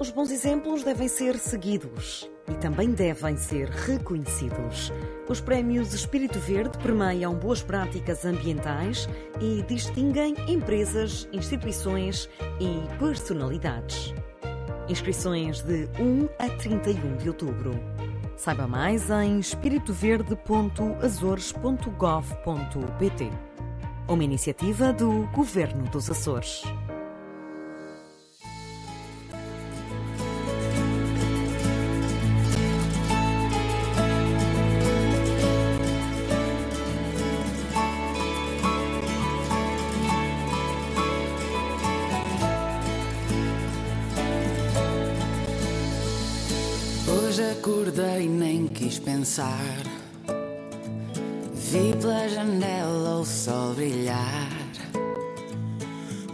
Os bons exemplos devem ser seguidos e também devem ser reconhecidos. Os prémios Espírito Verde permeiam boas práticas ambientais e distinguem empresas, instituições e personalidades. Inscrições de 1 a 31 de outubro. Saiba mais em espiritoverde.azores.gov.pt. Uma iniciativa do Governo dos Açores. Pensar. Vi pela janela o sol brilhar.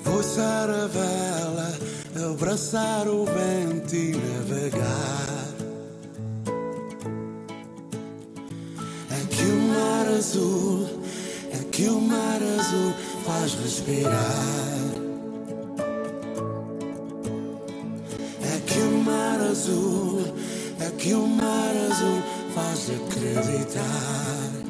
Vou ser a vela, abraçar o vento e navegar. Aqui o mar azul, aqui o mar azul faz respirar. Aqui o mar azul que o mar azul faz acreditar.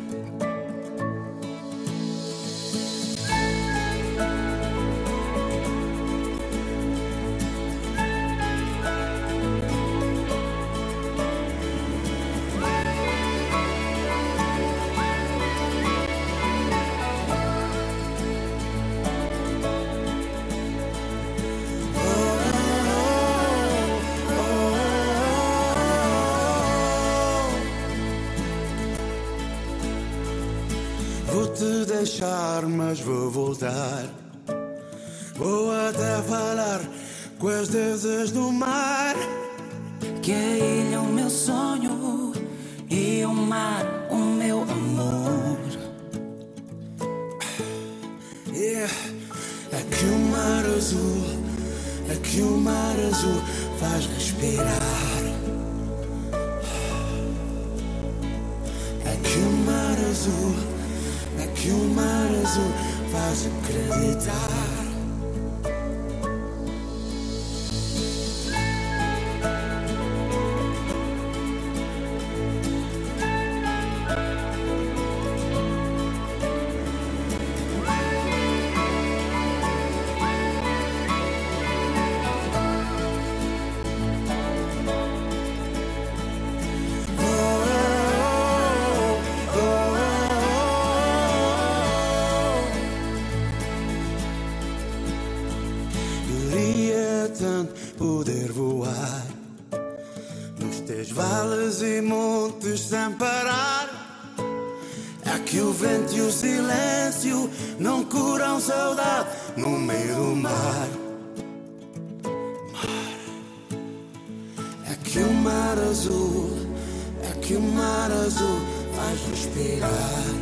Deixar, mas vou voltar. Vou até falar com as deusas do mar. Que a ilha é o meu sonho e o mar o meu amor. Yeah. Aqui o mar azul, aqui o mar azul faz respirar. Azul faz acreditar. sem parar. É que o vento e o silêncio não curam saudade no meio do mar. mar. É que o mar azul, é que o mar azul faz respirar.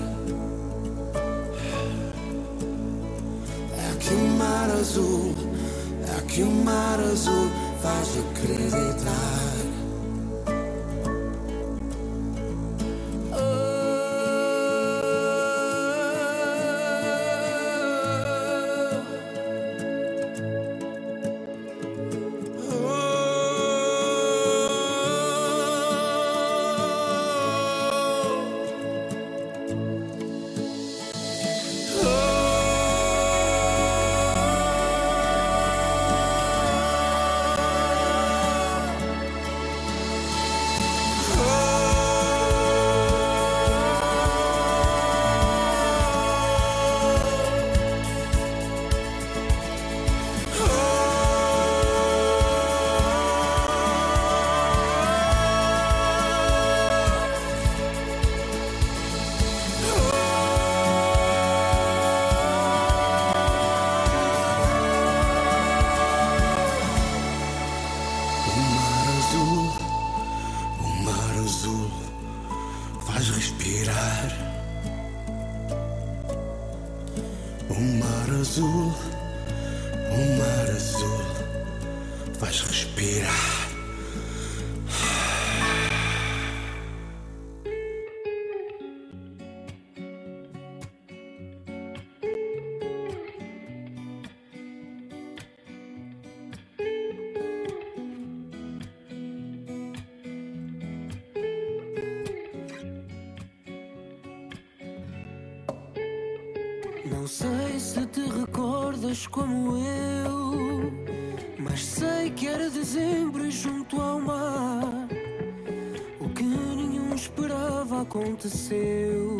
É que o mar azul, é que o mar azul faz acreditar. Como eu, mas sei que era dezembro e junto ao mar. O que nenhum esperava aconteceu.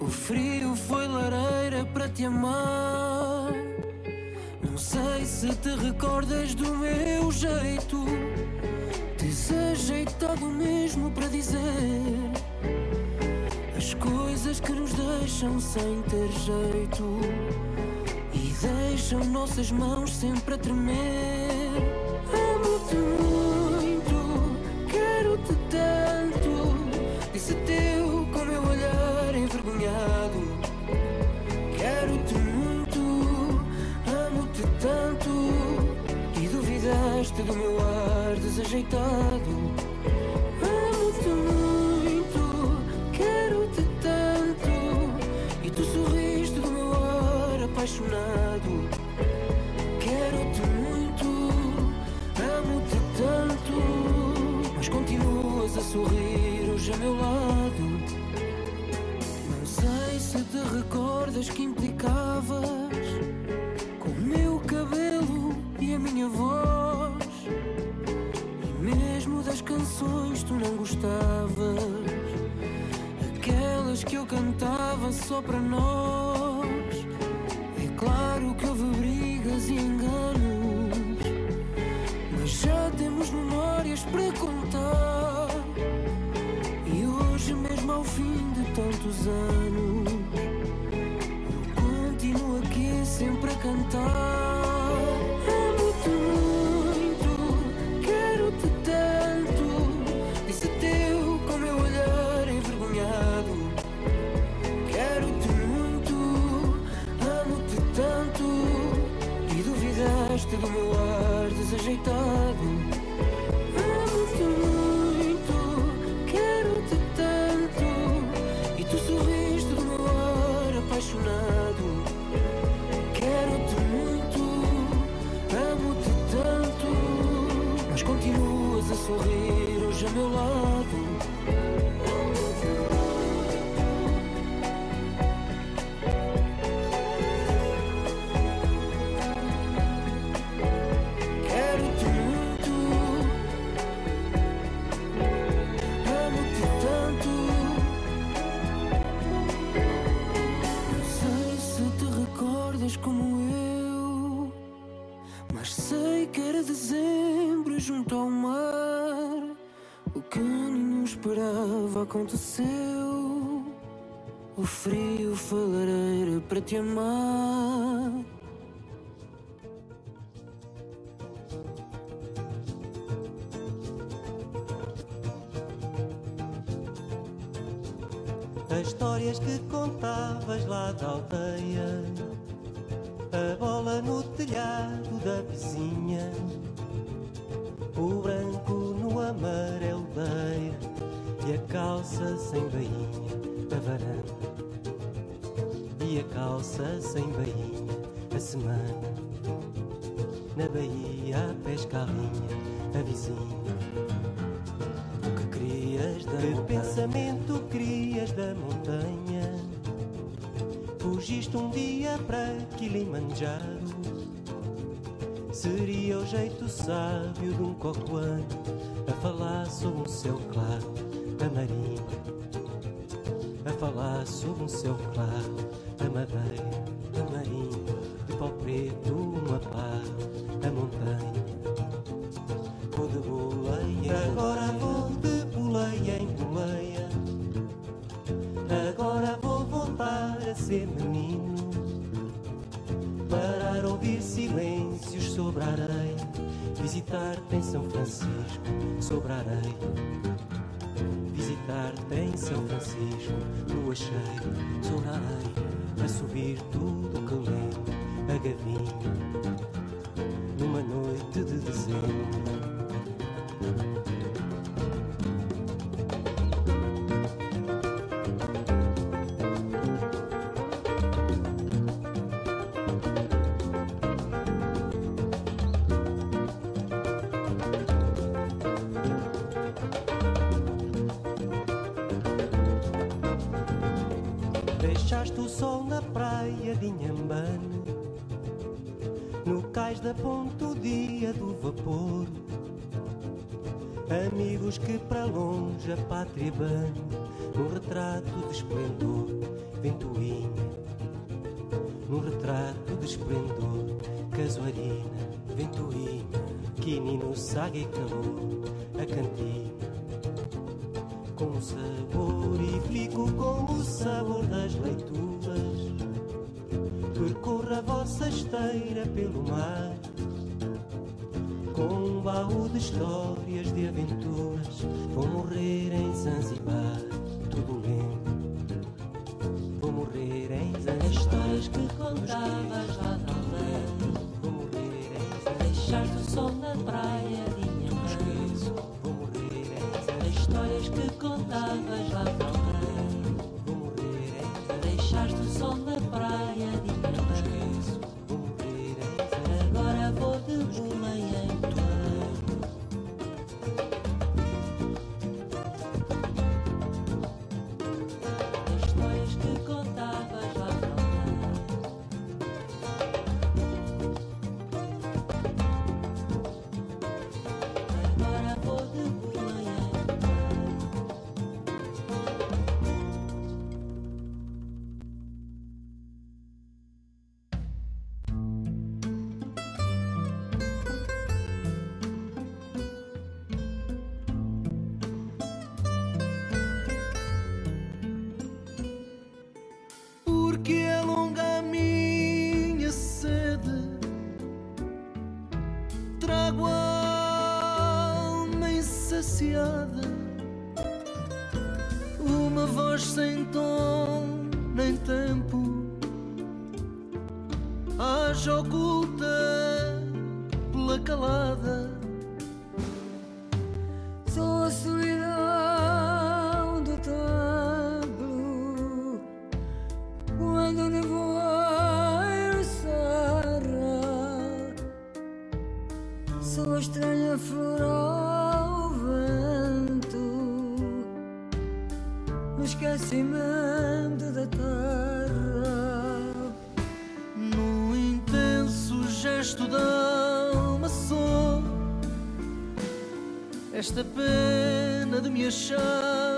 O frio foi lareira para te amar. Não sei se te recordas do meu jeito, desajeitado mesmo para dizer as coisas que nos deixam sem ter jeito deixam nossas mãos sempre a tremer. Amo-te muito, quero-te tanto. Disse teu com meu olhar envergonhado. Quero-te muito, amo-te tanto. E duvidaste do meu ar desajeitado. Sempre a cantar. Aconteceu. O frio foi lareira para te amar. Calça sem bainha a semana, na baía a pesca a linha, a vizinha. O que crias da que pensamento crias da montanha? Fugiste um dia para Kilimanjaro. Seria o jeito sábio de um cocoano a falar sobre um céu claro da marinha. A falar sobre um céu claro da madeira, preto, uma pá, a montanha. Vou de boleia, agora vou de boleia em boleia. Agora vou voltar a ser menino. Parar a ouvir silêncios sobre a areia. Visitar-te em São Francisco, sobre a areia. Visitar-te em São Francisco, lua cheia, sobre a areia. A subir tudo que lembro, gavinha. estrada ponto o dia do vapor. Amigos que para longe a pátria banha, num retrato de esplendor, ventoinha. Num retrato de esplendor, casuarina, ventoinha. Quinino, saga e calor, a cantina. Com sabor e fico com o sabor das leituras. Percorra a vossa esteira pelo mar com um baú de histórias de aventuras. Vou morrer em Zanzibar. tempo haja oculta pela calada. esta pena de me achar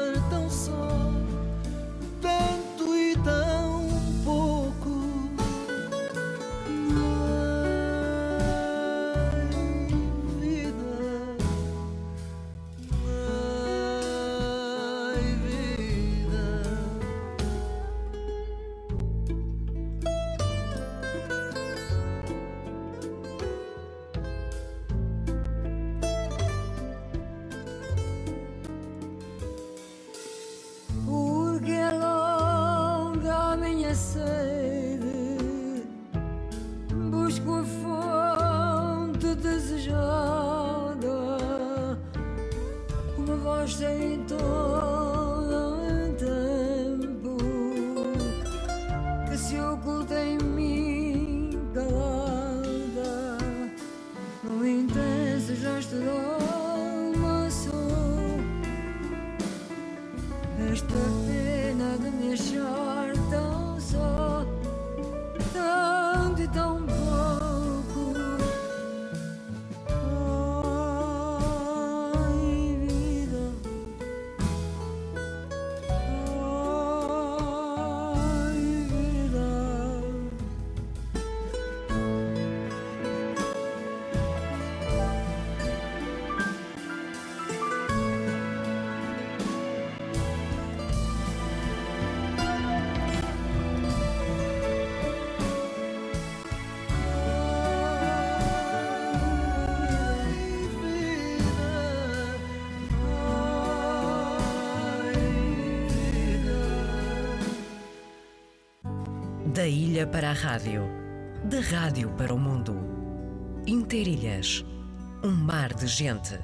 Para a Rádio. De Rádio para o Mundo. Interilhas. Um mar de gente.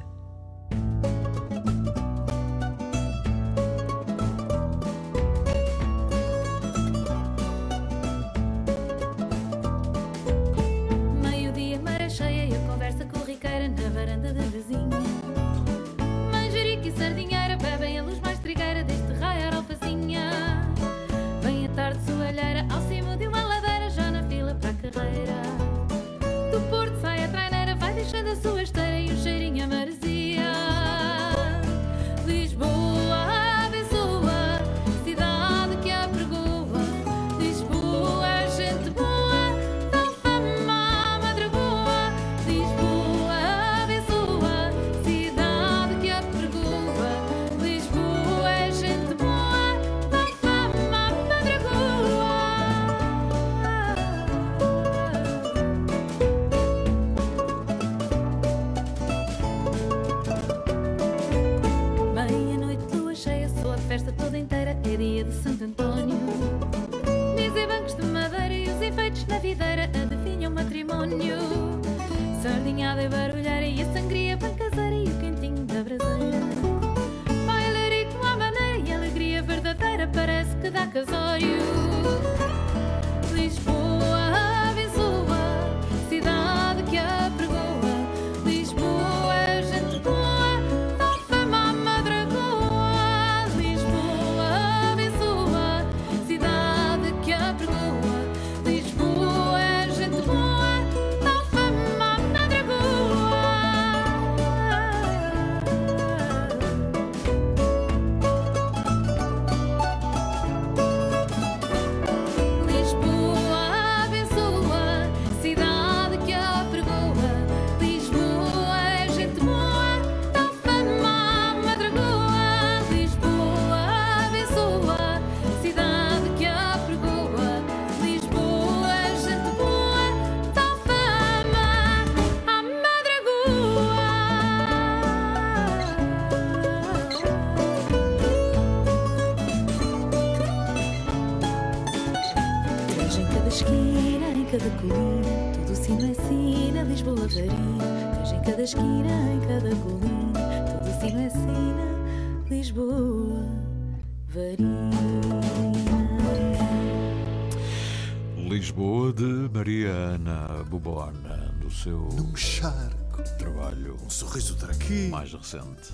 Lisboa de Maria Ana Bubona, do seu Num charco, trabalho um sorriso daqui, mais recente.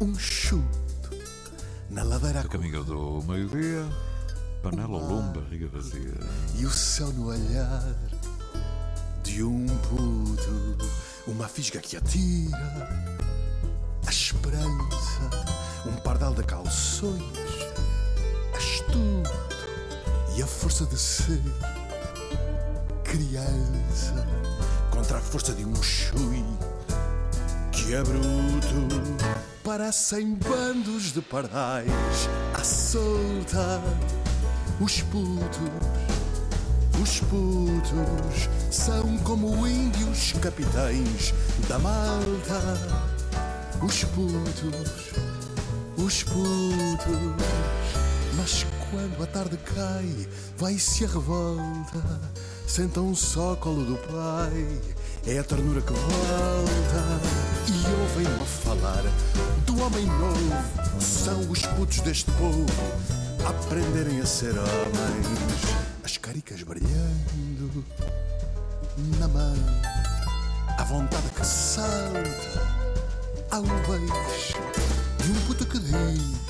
um chuto na ladeira A caminho do meio-dia, panela ao lume, barriga vazia. e o céu no olhar de um puto, uma fisga que atira a esperança, um pardal de calções, astuto e a força de ser criança contra a força de um chui que é bruto. Parecem bandos de pardais à solta. Os putos, os putos são como índios capitães da malta. Os putos, os putos. Mas quando a tarde cai, vai-se a revolta. Sentam só colo do pai. É a ternura que volta. E ouvem-me falar do homem novo. São os putos deste povo aprenderem a ser homens. As caricas brilhando na mão. A vontade que salta ao beijo de um puto que diz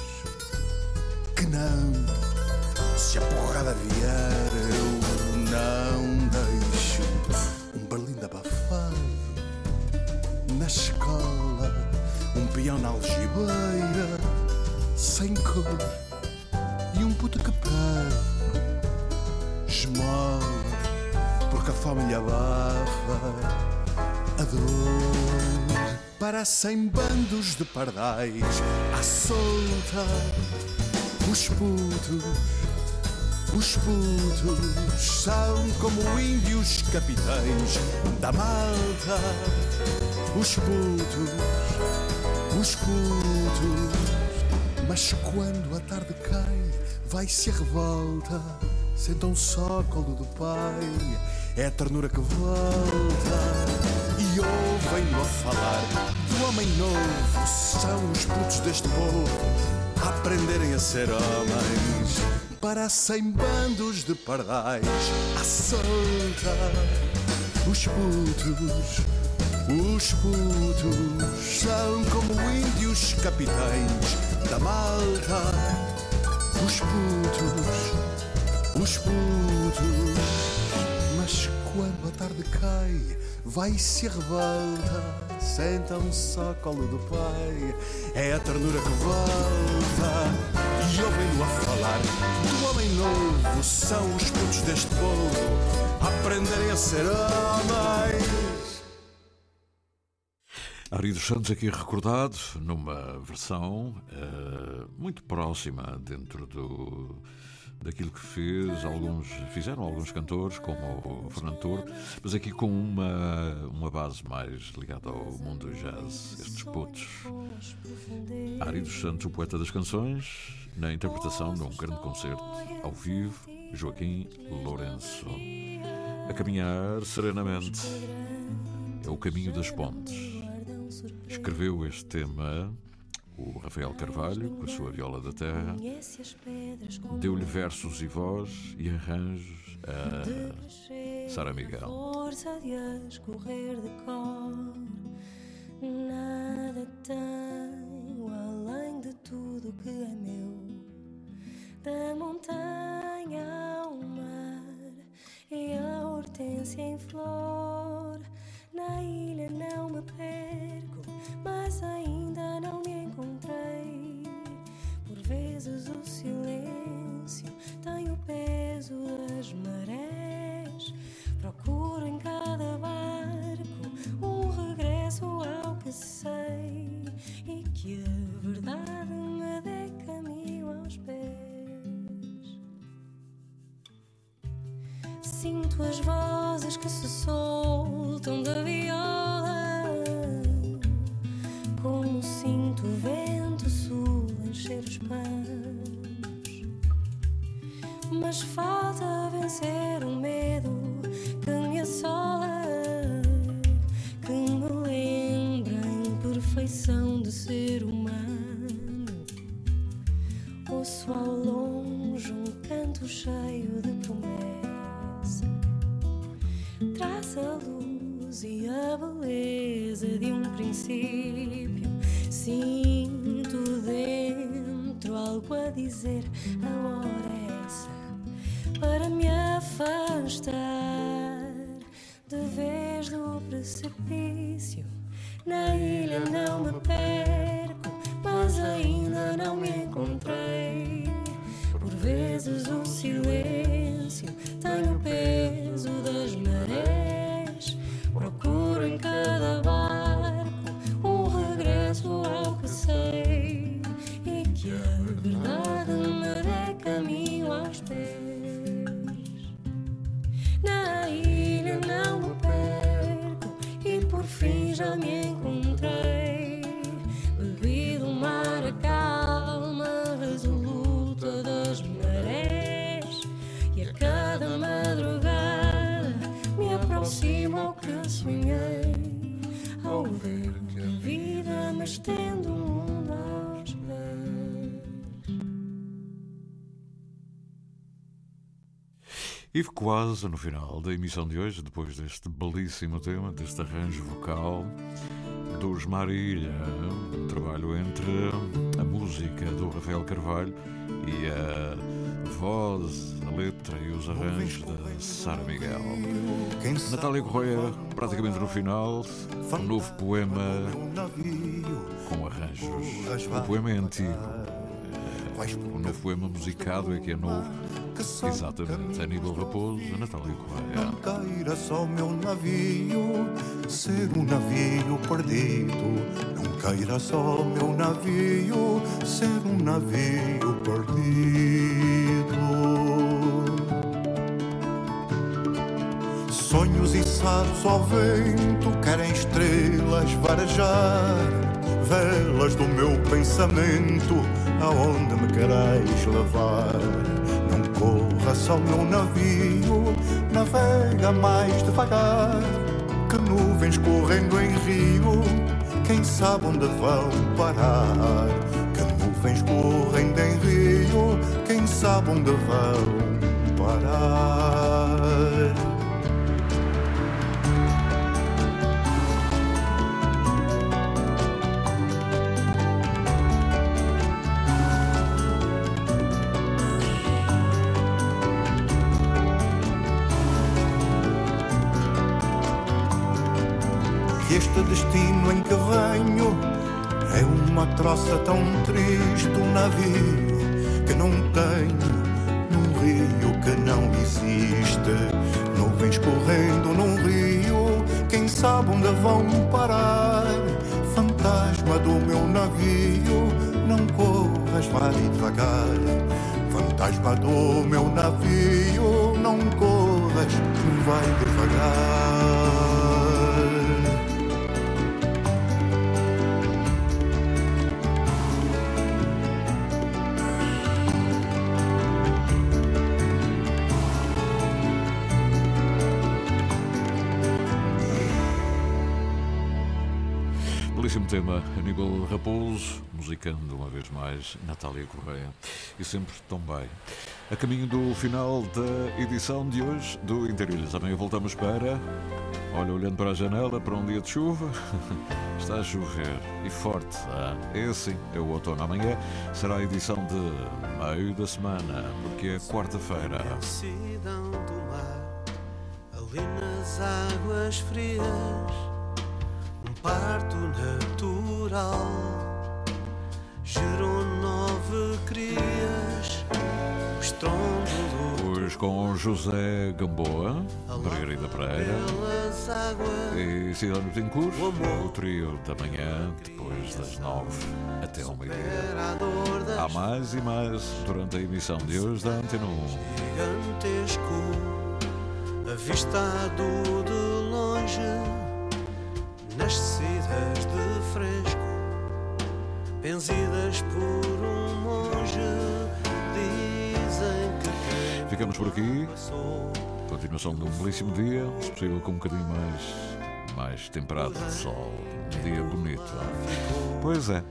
que não. Se a porrada vier, eu não deixo um berlindo abafado na escola, um peão na algibeira sem cor e um puto que pede esmola porque a fome lhe abafa a dor. Parecem bandos de pardais à solta. Os putos, os putos são como índios capitães da malta. Os putos, os putos. Mas quando a tarde cai, vai-se a revolta. Sentam só colo do pai, é a ternura que volta. E ouvem-no a falar do homem novo. São os putos deste povo a aprenderem a ser homens. Parecem bandos de pardais à solta. Os putos, os putos são como índios capitães da malta. Os putos, os putos. Mas quando a tarde cai, vai-se revolta. Sentam-se ao colo do pai, é a ternura que volta. E ouvem-no a falar do homem novo. São os putos deste povo aprenderem a ser homens. Ari dos Santos aqui recordado numa versão eh, muito próxima dentro do daquilo que fez alguns fizeram alguns cantores como o Fernando Toro, mas aqui com uma uma base mais ligada ao mundo do jazz, estes putos. Ari dos Santos, o poeta das canções, na interpretação de um grande concerto ao vivo, Joaquim Lourenço. A caminhar serenamente é o Caminho das Pontes. Escreveu este tema o Rafael Carvalho, com a sua viola da terra, deu-lhe versos e voz e arranjos a Sara Miguel. Força de escorrer de cor, nada tenho além de tudo que é meu, da montanha ao mar e a hortência em flor. Na ilha não me perco, mas ainda vezes o silêncio tem o peso das marés. Procuro em cada barco um regresso ao que sei e que a verdade me dê caminho aos pés. Sinto as vozes que se soltam da viola, Mas falta vencer o medo que me assola, que me lembra a imperfeição de ser humano. Ouço ao longe um canto cheio de promessa. Traz a luz e a beleza de um princípio. Sinto dentro algo a dizer. A afastar de vez do precipício. Na ilha não me perco, mas ainda não me encontrei. Por vezes o silêncio ao que sonhei. Ao ver que a vida me estende o mundo aos pés. E quase no final da emissão de hoje, depois deste belíssimo tema, deste arranjo vocal dos Marília, um trabalho entre a música do Rafael Carvalho e a voz, a letra e os arranjos da Sara Miguel. Natália Correia, praticamente no final, um novo poema com arranjos. O poema é antigo. O novo poema musicado é que é novo. Exatamente. Aníbal Raposo, Natália Correia. Não queira só meu navio ser um navio perdido. Não queira só meu navio ser um navio perdido. Sonhos içados ao vento querem estrelas varejar, velas do meu pensamento, aonde me quereis levar. Não corra só meu navio, navega mais devagar, que nuvens correndo em rio, quem sabe onde vão parar. Que nuvens correndo em rio, quem sabe onde vão parar. Este destino em que venho é uma troça tão triste, um navio que não tenho, num rio que não existe. Nuvens correndo num rio, quem sabe onde vão parar? Fantasma do meu navio, não corras, vai devagar. Fantasma do meu navio, não corras, vai devagar. Tema, Aníbal Raposo, musicando uma vez mais Natália Correia. E sempre tão bem. A caminho do final da edição de hoje do Interilhas. Amanhã voltamos para. Olha, olhando para a janela, para um dia de chuva, está a chover e forte. Ah, é é o outono. Amanhã será a edição de meio da semana, porque é quarta-feira. Ali nas águas frias, parto natural gerou nove crias. O estrondo Hoje com José Gamboa, Margarida Pereira e Cidade Betancourt, o trio da manhã, depois das nove até ao meio-dia. Há mais e mais durante a emissão de hoje da Antena 1. gigantesco, avistado de longe, nascidas de fresco, benzidas por um monge, dizem que Ficamos por aqui. Continuação de um belíssimo dia, se possível com um bocadinho mais, mais temperado de sol. Um dia bonito. Pois é.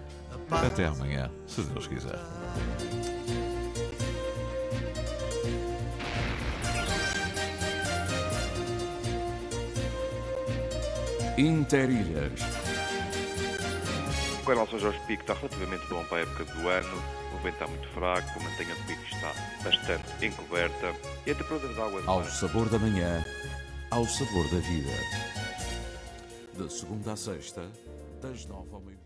Até amanhã, se Deus quiser. Interilhas. O canal São Jorge Pico está relativamente bom para a época do ano. O vento está muito fraco, a mantenha do pico está bastante encoberta e a temperatura da água Ao sabor da manhã, ao sabor da vida. De segunda a sexta, das nove ao meio